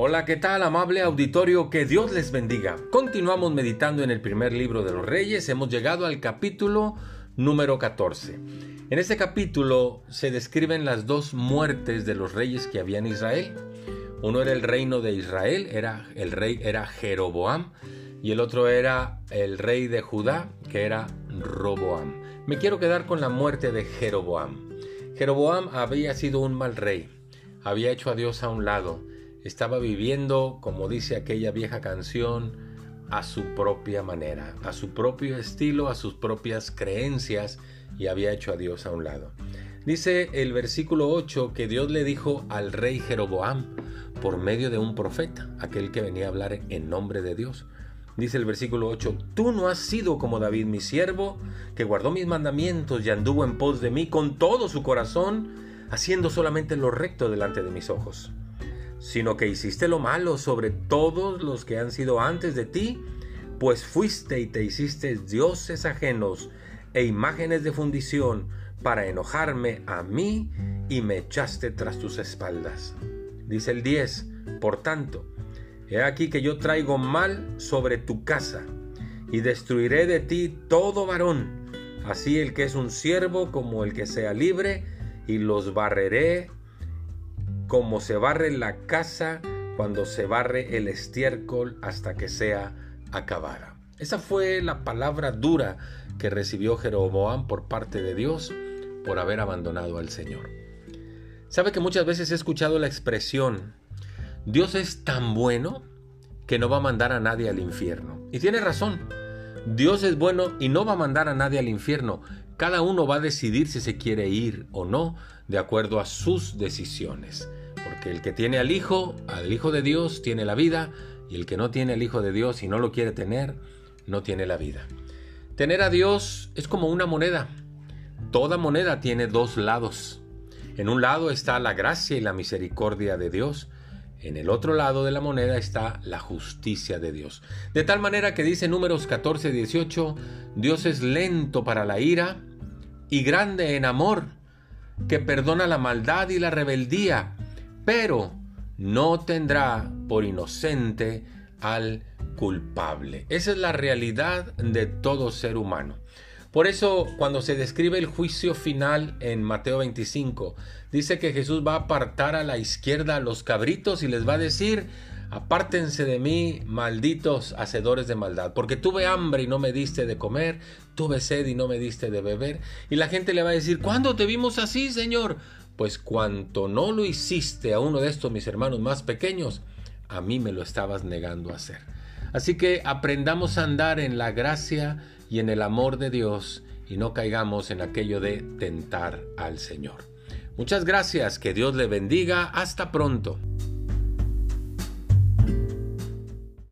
Hola, ¿qué tal amable auditorio? Que Dios les bendiga. Continuamos meditando en el primer libro de los reyes. Hemos llegado al capítulo número 14. En este capítulo se describen las dos muertes de los reyes que había en Israel. Uno era el reino de Israel, era, el rey era Jeroboam, y el otro era el rey de Judá, que era Roboam. Me quiero quedar con la muerte de Jeroboam. Jeroboam había sido un mal rey, había hecho a Dios a un lado, estaba viviendo, como dice aquella vieja canción, a su propia manera, a su propio estilo, a sus propias creencias y había hecho a Dios a un lado. Dice el versículo 8 que Dios le dijo al rey Jeroboam por medio de un profeta, aquel que venía a hablar en nombre de Dios. Dice el versículo 8, tú no has sido como David mi siervo, que guardó mis mandamientos y anduvo en pos de mí con todo su corazón, haciendo solamente lo recto delante de mis ojos sino que hiciste lo malo sobre todos los que han sido antes de ti, pues fuiste y te hiciste dioses ajenos e imágenes de fundición para enojarme a mí y me echaste tras tus espaldas. Dice el 10, por tanto, he aquí que yo traigo mal sobre tu casa y destruiré de ti todo varón, así el que es un siervo como el que sea libre, y los barreré como se barre la casa cuando se barre el estiércol hasta que sea acabada. Esa fue la palabra dura que recibió Jeroboam por parte de Dios por haber abandonado al Señor. Sabe que muchas veces he escuchado la expresión, Dios es tan bueno que no va a mandar a nadie al infierno. Y tiene razón, Dios es bueno y no va a mandar a nadie al infierno. Cada uno va a decidir si se quiere ir o no de acuerdo a sus decisiones. Porque el que tiene al Hijo, al Hijo de Dios, tiene la vida, y el que no tiene al Hijo de Dios y no lo quiere tener, no tiene la vida. Tener a Dios es como una moneda. Toda moneda tiene dos lados. En un lado está la gracia y la misericordia de Dios. En el otro lado de la moneda está la justicia de Dios. De tal manera que dice números 14, 18, Dios es lento para la ira y grande en amor, que perdona la maldad y la rebeldía pero no tendrá por inocente al culpable. Esa es la realidad de todo ser humano. Por eso cuando se describe el juicio final en Mateo 25, dice que Jesús va a apartar a la izquierda a los cabritos y les va a decir, apártense de mí, malditos hacedores de maldad, porque tuve hambre y no me diste de comer, tuve sed y no me diste de beber. Y la gente le va a decir, ¿cuándo te vimos así, Señor? Pues cuanto no lo hiciste a uno de estos mis hermanos más pequeños, a mí me lo estabas negando a hacer. Así que aprendamos a andar en la gracia y en el amor de Dios y no caigamos en aquello de tentar al Señor. Muchas gracias, que Dios le bendiga, hasta pronto.